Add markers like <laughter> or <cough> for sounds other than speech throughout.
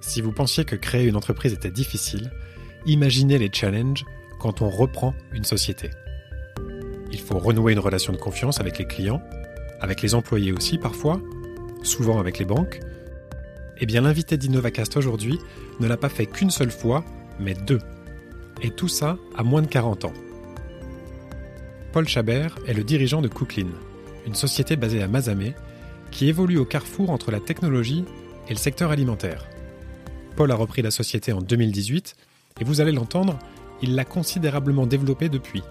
Si vous pensiez que créer une entreprise était difficile, imaginez les challenges quand on reprend une société. Il faut renouer une relation de confiance avec les clients, avec les employés aussi parfois, souvent avec les banques. Eh bien l'invité d'Innovacast aujourd'hui ne l'a pas fait qu'une seule fois, mais deux. Et tout ça à moins de 40 ans. Paul Chabert est le dirigeant de Cooklin, une société basée à Mazamet qui évolue au carrefour entre la technologie et le secteur alimentaire. Paul a repris la société en 2018 et vous allez l'entendre, il l'a considérablement développée depuis.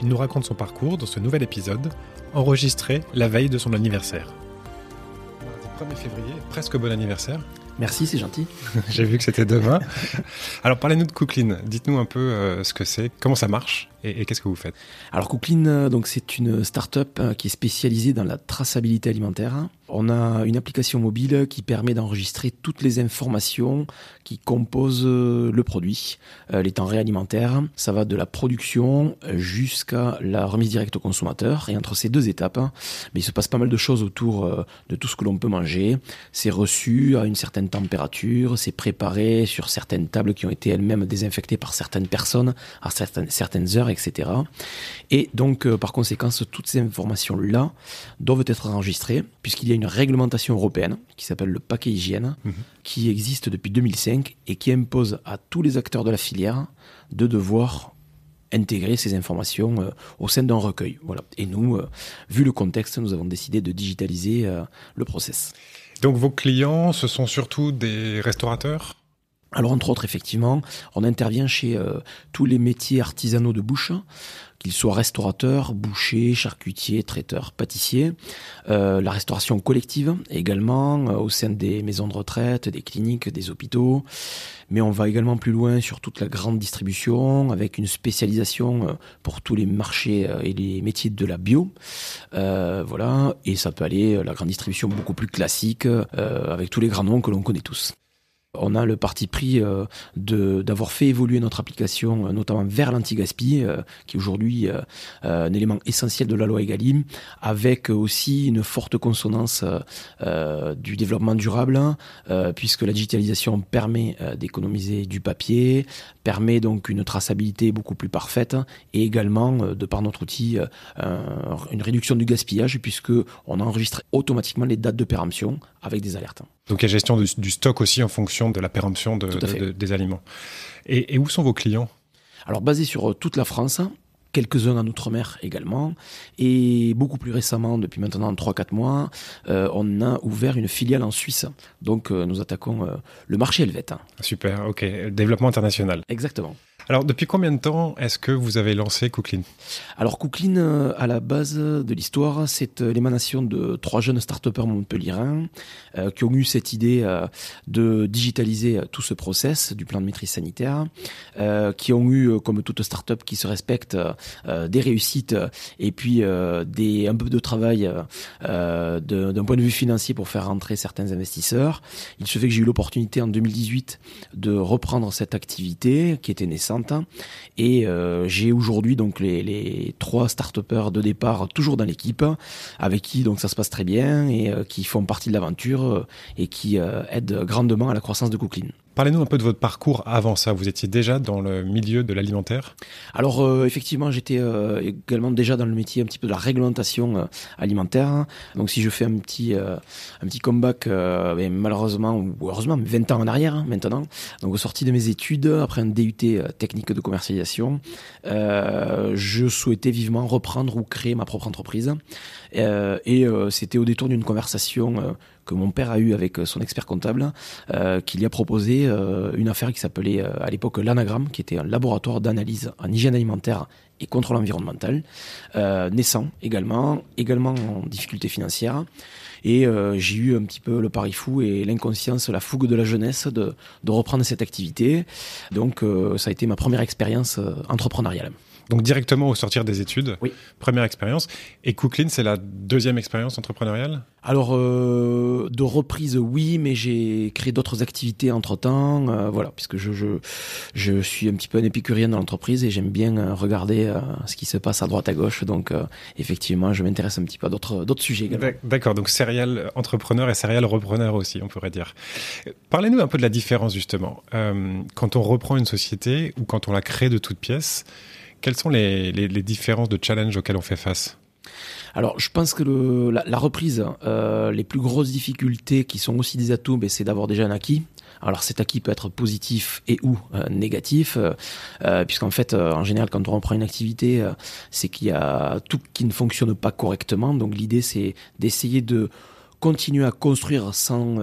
Il nous raconte son parcours dans ce nouvel épisode, enregistré la veille de son anniversaire. 1er février, presque bon anniversaire. Merci, c'est gentil. <laughs> J'ai vu que c'était demain. Alors parlez-nous de Cooklin. Dites-nous un peu euh, ce que c'est, comment ça marche et, qu'est-ce que vous faites? Alors Cooklin, euh, donc c'est une start-up euh, qui est spécialisée dans la traçabilité alimentaire. On a une application mobile qui permet d'enregistrer toutes les informations qui composent le produit, les temps alimentaires. Ça va de la production jusqu'à la remise directe au consommateur. Et entre ces deux étapes, mais il se passe pas mal de choses autour de tout ce que l'on peut manger. C'est reçu à une certaine température, c'est préparé sur certaines tables qui ont été elles-mêmes désinfectées par certaines personnes à certaines, certaines heures, etc. Et donc, euh, par conséquent, toutes ces informations-là doivent être enregistrées puisqu'il y a une réglementation européenne qui s'appelle le paquet hygiène, mhm. qui existe depuis 2005 et qui impose à tous les acteurs de la filière de devoir intégrer ces informations euh, au sein d'un recueil. Voilà. Et nous, euh, vu le contexte, nous avons décidé de digitaliser le process. Donc vos clients, ce sont surtout des restaurateurs? Alors entre autres, effectivement, on intervient chez euh, tous les métiers artisanaux de bouche, qu'ils soient restaurateurs, bouchers, charcutiers, traiteurs, pâtissiers. Euh, la restauration collective également, euh, au sein des maisons de retraite, des cliniques, des hôpitaux. Mais on va également plus loin sur toute la grande distribution, avec une spécialisation pour tous les marchés et les métiers de la bio. voilà, et ça peut aller la grande distribution beaucoup plus classique, avec tous les grands noms que l'on connaît tous. On a le parti pris euh, d'avoir fait évoluer notre application, euh, notamment vers l'anti-gaspi, euh, qui est aujourd'hui un élément essentiel de la loi Egalim, avec aussi une forte consonance du développement durable, puisque la digitalisation permet d'économiser du papier, permet donc une traçabilité beaucoup plus parfaite, et également, de par notre outil, une réduction du gaspillage, puisque on enregistre automatiquement les dates de péremption avec des alertes. Donc il y a gestion du, stock aussi en fonction de la péremption des aliments. Et, où sont vos clients? Alors basés sur euh, toute la France, quelques-uns en Outre-mer également. Et beaucoup plus récemment, depuis maintenant 3-4 mois, euh, on a ouvert une filiale en Suisse. Donc euh, nous attaquons le marché helvète. Super, ok. Développement international. Exactement. Alors, depuis combien de temps est-ce que vous avez lancé Cooklin Alors, Cooklin, euh, à la base de l'histoire, c'est euh, l'émanation de trois jeunes start-upers montpelliérains euh, qui ont eu cette idée de digitaliser tout ce process du plan de maîtrise sanitaire, qui ont eu, comme toute start-up qui se respecte, des réussites et puis des, un peu de travail d'un point de vue financier pour faire rentrer certains investisseurs. Il se fait que j'ai eu l'opportunité en 2018 de reprendre cette activité qui était naissante et euh, j'ai aujourd'hui donc les, trois start de départ toujours dans l'équipe, avec qui donc ça se passe très bien et euh, qui font partie de l'aventure euh, et qui aident grandement à la croissance de Cooklin. Parlez-nous un peu de votre parcours avant ça. Vous étiez déjà dans le milieu de l'alimentaire? Alors euh, effectivement, j'étais euh, également déjà dans le métier un petit peu de la réglementation euh, alimentaire. Donc si je fais un petit un petit comeback, ben, malheureusement ou heureusement, 20 ans en arrière hein, maintenant. Donc au sorti de mes études, après un DUT technique de commercialisation, je souhaitais vivement reprendre ou créer ma propre entreprise. et c'était au détour d'une conversation que mon père a eu avec son expert comptable, euh, qui lui a proposé euh, une affaire qui s'appelait euh, à l'époque l'anagramme, qui était un laboratoire d'analyse en hygiène alimentaire et contrôle environnemental, naissant également, également en difficulté financière. Et j'ai eu un petit peu le pari fou et l'inconscience, la fougue de la jeunesse de, de reprendre cette activité. Donc ça a été ma première expérience entrepreneuriale. Donc directement au sortir des études, Oui. première expérience. Et Cooklin, c'est la deuxième expérience entrepreneuriale? Alors, euh, de reprise, oui, mais j'ai créé d'autres activités entre-temps, euh, voilà, puisque je, je, je suis un petit peu un épicurien dans l'entreprise et j'aime bien euh, regarder euh, ce qui se passe à droite à gauche. Donc, effectivement, je m'intéresse un petit peu à d'autres sujets également. D'ac- D'accord, donc serial entrepreneur et serial repreneur aussi, on pourrait dire. Parlez-nous un peu de la différence justement. Quand on reprend une société ou quand on la crée de toutes pièces, quelles sont les, les- différences de challenge auxquelles on fait face? Alors, je pense que la, reprise, euh, les plus grosses difficultés qui sont aussi des atouts, ben, c'est d'avoir déjà un acquis. Alors cet acquis peut être positif et ou euh, négatif, euh, euh, puisqu'en fait, en général, quand on reprend une activité, c'est qu'il y a tout qui ne fonctionne pas correctement. Donc l'idée, c'est d'essayer de continuer à construire sans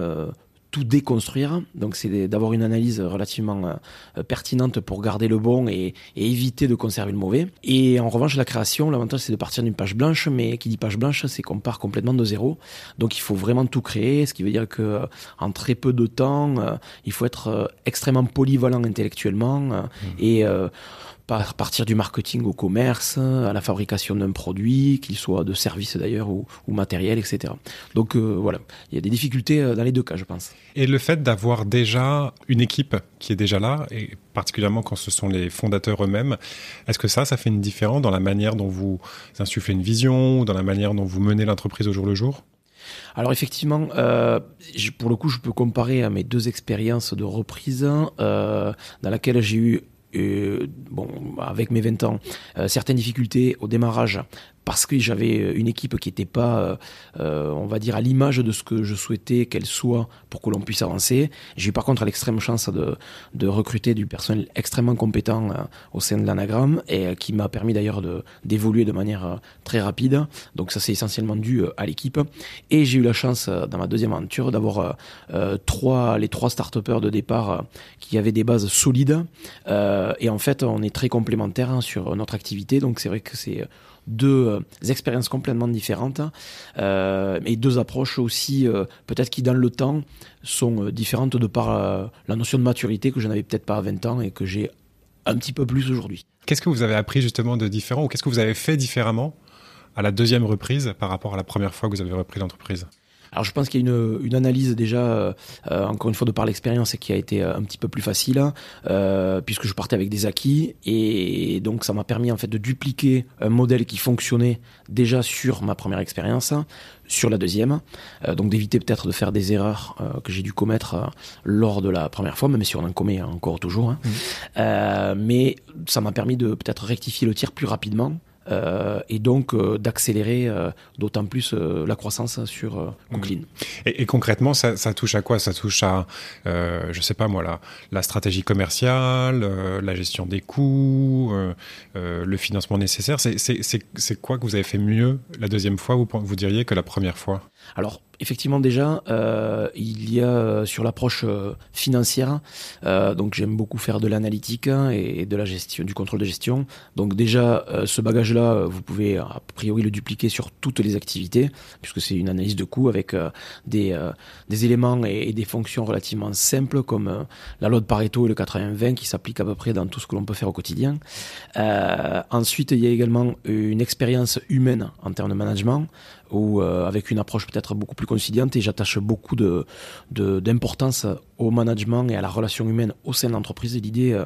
tout déconstruire. Donc c'est d'avoir une analyse relativement euh, pertinente pour garder le bon et, et éviter de conserver le mauvais. Et en revanche, la création, l'avantage c'est de partir d'une page blanche, mais qui dit page blanche, c'est qu'on part complètement de zéro. Donc il faut vraiment tout créer, ce qui veut dire que euh, en très peu de temps, euh, il faut être extrêmement polyvalent intellectuellement euh, et euh, par- partir du marketing au commerce, à la fabrication d'un produit, qu'il soit de service d'ailleurs ou, ou matériel, etc. Donc euh, voilà, il y a des difficultés euh, dans les deux cas, je pense. Et le fait d'avoir déjà une équipe qui est déjà là, et particulièrement quand ce sont les fondateurs eux-mêmes, est-ce que ça, ça fait une différence dans la manière dont vous insufflez une vision, ou dans la manière dont vous menez l'entreprise au jour le jour? Alors effectivement, euh, je- pour le coup, je peux comparer à mes deux expériences de reprise, euh, dans laquelle j'ai eu, bon, avec mes 20 ans, euh, certaines difficultés au démarrage parce que j'avais une équipe qui n'était pas, euh, euh, on va dire, à l'image de ce que je souhaitais qu'elle soit pour que l'on puisse avancer. J'ai eu par contre l'extrême chance de, de recruter du personnel extrêmement compétent euh, au sein de l'anagramme et euh, qui m'a permis d'ailleurs d'évoluer de manière euh, très rapide. Donc ça c'est essentiellement dû euh, à l'équipe. Et j'ai eu la chance euh, dans ma deuxième aventure d'avoir euh, euh, trois, les trois start de départ euh, qui avaient des bases solides. Euh, et en fait on est très complémentaires hein, sur notre activité. Donc c'est vrai que c'est deux euh, expériences complètement différentes euh, et deux approches aussi euh, peut-être qui dans le temps sont différentes de par la notion de maturité que je n'avais peut-être pas à 20 ans et que j'ai un petit peu plus aujourd'hui. Qu'est-ce que vous avez appris justement de différent, ou qu'est-ce que vous avez fait différemment à la deuxième reprise par rapport à la première fois que vous avez repris l'entreprise? Alors je pense qu'il y a une, une analyse déjà, euh, encore une fois de par l'expérience, qui a été euh, un petit peu plus facile, hein, euh, puisque je partais avec des acquis, et donc ça m'a permis en fait de dupliquer un modèle qui fonctionnait déjà sur ma première expérience, hein, sur la deuxième, euh, donc d'éviter peut-être de faire des erreurs euh, que j'ai dû commettre euh, lors de la première fois, même si on en commet encore toujours. hein. Euh, mais ça m'a permis de peut-être rectifier le tir plus rapidement. Euh, et donc euh, d'accélérer euh, d'autant plus euh, la croissance sur euh, Cooklin. Et, et concrètement, ça, ça touche à quoi? Ça touche à, euh, je sais pas moi, la, la stratégie commerciale, euh, la gestion des coûts, euh, euh, le financement nécessaire. C'est- C'est c'est- c'est quoi que vous avez fait mieux la deuxième fois, vous, vous diriez, que la première fois? Alors, effectivement, déjà, euh, il y a euh, sur l'approche euh, financière, donc j'aime beaucoup faire de l'analytique et de la gestion, du contrôle de gestion. Donc déjà, ce bagage-là, vous pouvez a priori le dupliquer sur toutes les activités, puisque c'est une analyse de coût avec des, des éléments et, des fonctions relativement simples comme la loi de Pareto et le 80-20 qui s'appliquent à peu près dans tout ce que l'on peut faire au quotidien. Ensuite, il y a également une expérience humaine en termes de management, où euh, avec une approche peut-être beaucoup plus conciliante, et j'attache beaucoup de d'importance au management et à la relation humaine au sein de l'entreprise. Et L'idée euh,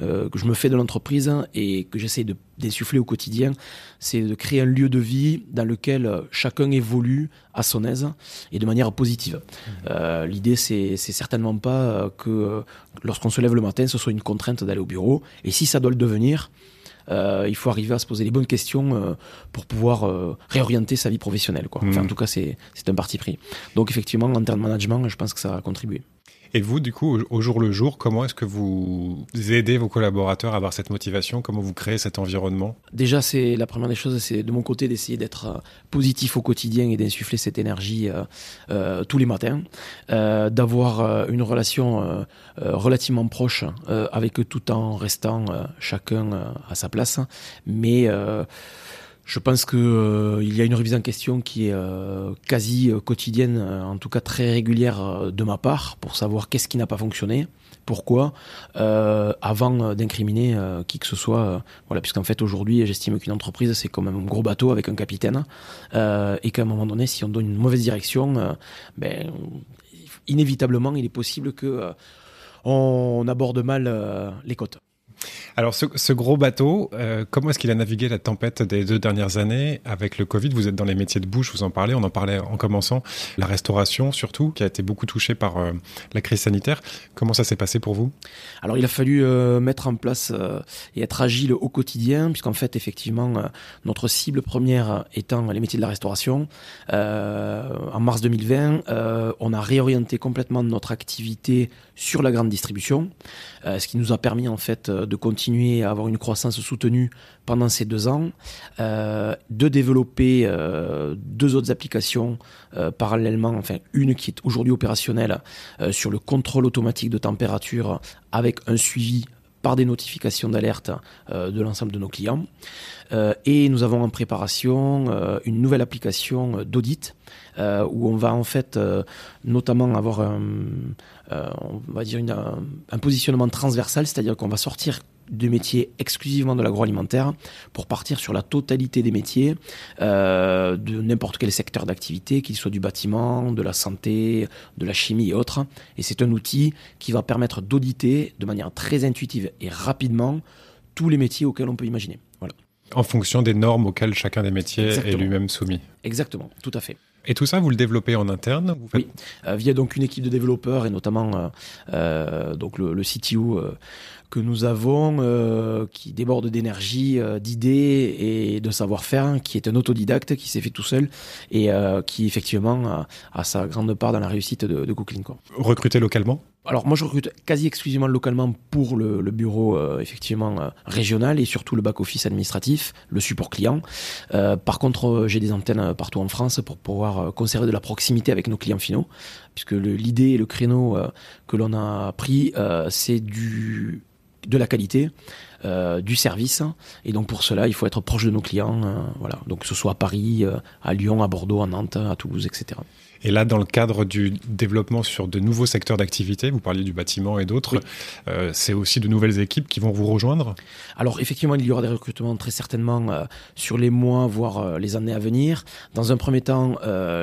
euh, que je me fais de l'entreprise et que j'essaie de d'insuffler au quotidien, c'est de créer un lieu de vie dans lequel chacun évolue à son aise et de manière positive. Euh, L'idée, c'est c'est certainement pas que lorsqu'on se lève le matin, ce soit une contrainte d'aller au bureau. Et si ça doit le devenir, euh, il faut arriver à se poser les bonnes questions euh, pour pouvoir euh, réorienter sa vie professionnelle. Quoi. Enfin, Mhm. en tout cas, c'est c'est un parti pris. Donc, effectivement, en termes de management, je pense que ça a contribué. Et vous, du coup, au, jour le jour, comment est-ce que vous aidez vos collaborateurs à avoir cette motivation? Comment vous créez cet environnement? Déjà, c'est la première des choses, c'est de mon côté d'essayer d'être euh, positif au quotidien et d'insuffler cette énergie euh, euh, tous les matins, d'avoir une relation relativement proche avec eux tout en restant chacun à sa place, mais Je pense qu'il euh, y a une remise en question qui est euh, quasi euh, quotidienne, en tout cas très régulière de ma part, pour savoir qu'est-ce qui n'a pas fonctionné, pourquoi, avant d'incriminer qui que ce soit. voilà, puisqu'en fait aujourd'hui, j'estime qu'une entreprise c'est comme un gros bateau avec un capitaine, et qu'à un moment donné, si on donne une mauvaise direction, ben, inévitablement, il est possible que on aborde mal les côtes. Alors, ce, gros bateau, euh, comment est-ce qu'il a navigué la tempête des deux dernières années avec le Covid? Vous êtes dans les métiers de bouche, vous en parlez, on en parlait en commençant. La restauration, surtout, qui a été beaucoup touchée par euh, la crise sanitaire. Comment ça s'est passé pour vous? Alors, il a fallu euh, mettre en place et être agile au quotidien, puisqu'en fait, effectivement, notre cible première étant les métiers de la restauration. en mars 2020, on a réorienté complètement notre activité sur la grande distribution, ce qui nous a permis, en fait, de continuer à avoir une croissance soutenue pendant ces deux ans, euh, de développer euh, deux autres applications euh, parallèlement, enfin une qui est aujourd'hui opérationnelle sur le contrôle automatique de température avec un suivi par des notifications d'alerte de l'ensemble de nos clients. et nous avons en préparation une nouvelle application d'audit où on va en fait notamment avoir on va dire un positionnement transversal, c'est-à-dire qu'on va sortir de métiers exclusivement de l'agroalimentaire pour partir sur la totalité des métiers euh, de n'importe quel secteur d'activité, qu'il soit du bâtiment, de la santé, de la chimie et autres. Et c'est un outil qui va permettre d'auditer de manière très intuitive et rapidement tous les métiers auxquels on peut imaginer. Voilà. En fonction des normes auxquelles chacun des métiers est lui-même soumis. Exactement, tout à fait. Et tout ça, vous le développez en interne Oui, euh, via donc une équipe de développeurs et notamment euh, donc le, le CTO que nous avons euh, qui déborde d'énergie, euh, d'idées et de savoir-faire, qui est un autodidacte qui s'est fait tout seul et euh, qui effectivement a, sa grande part dans la réussite de, de Cooklin. Recruté localement? Alors moi je recrute quasi exclusivement localement pour le, bureau effectivement régional et surtout le back office administratif, le support client. par contre j'ai des antennes partout en France pour pouvoir conserver de la proximité avec nos clients finaux, puisque l'idée et le créneau que l'on a pris c'est du de la qualité, euh, du service. Et donc pour cela, il faut être proche de nos clients. Euh, voilà. Donc que ce soit à Paris, euh, à Lyon, à Bordeaux, à Nantes, à Toulouse, etc. Et là, dans le cadre du développement sur de nouveaux secteurs d'activité, vous parliez du bâtiment et d'autres, euh, c'est aussi de nouvelles équipes qui vont vous rejoindre? Alors effectivement, il y aura des recrutements très certainement euh, sur les mois, voire euh, les années à venir. Dans un premier temps,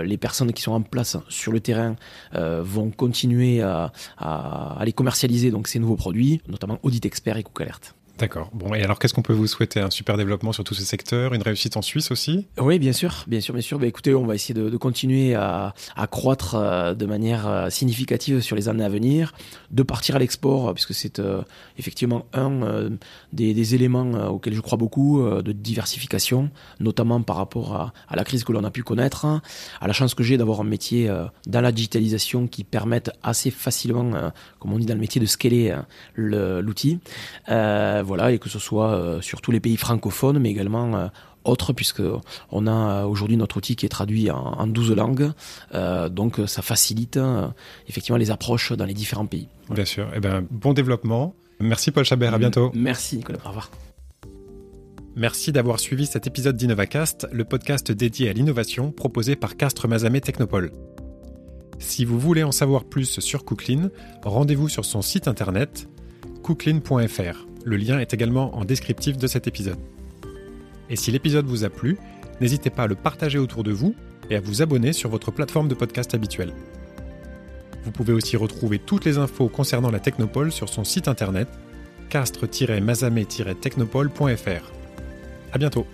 les personnes qui sont en place sur le terrain vont continuer à, à, les commercialiser, donc ces nouveaux produits, notamment Audit Expert et Cook Alert. D'accord. Bon, et alors qu'est-ce qu'on peut vous souhaiter? Un super développement sur tous ces secteurs, une réussite en Suisse aussi? Oui, bien sûr, bien sûr, bien sûr. Bah, écoutez, on va essayer de, continuer à, croître euh, de manière euh, significative sur les années à venir, de partir à l'export, puisque c'est euh, effectivement un des, éléments auxquels je crois beaucoup, de diversification, notamment par rapport à, à la crise que l'on a pu connaître, à la chance que j'ai d'avoir un métier dans la digitalisation qui permette assez facilement, comme on dit dans le métier, de scaler l'outil voilà, et que ce soit euh, sur tous les pays francophones, mais également euh, autres, puisque on a euh, aujourd'hui notre outil qui est traduit en, 12 langues, donc ça facilite effectivement les approches dans les différents pays. Bien sûr. Eh ben, bon développement. Merci Paul Chabert, à bientôt. Merci Nicolas, au revoir. Merci d'avoir suivi cet épisode d'InnovaCast, le podcast dédié à l'innovation proposé par Castres Mazamet Technopole. Si vous voulez en savoir plus sur Cooklin, rendez-vous sur son site internet cooklin.fr. Le lien est également en descriptif de cet épisode. Et si l'épisode vous a plu, n'hésitez pas à le partager autour de vous et à vous abonner sur votre plateforme de podcast habituelle. Vous pouvez aussi retrouver toutes les infos concernant la Technopole sur son site internet castre-mazamet-technopole.fr. À bientôt!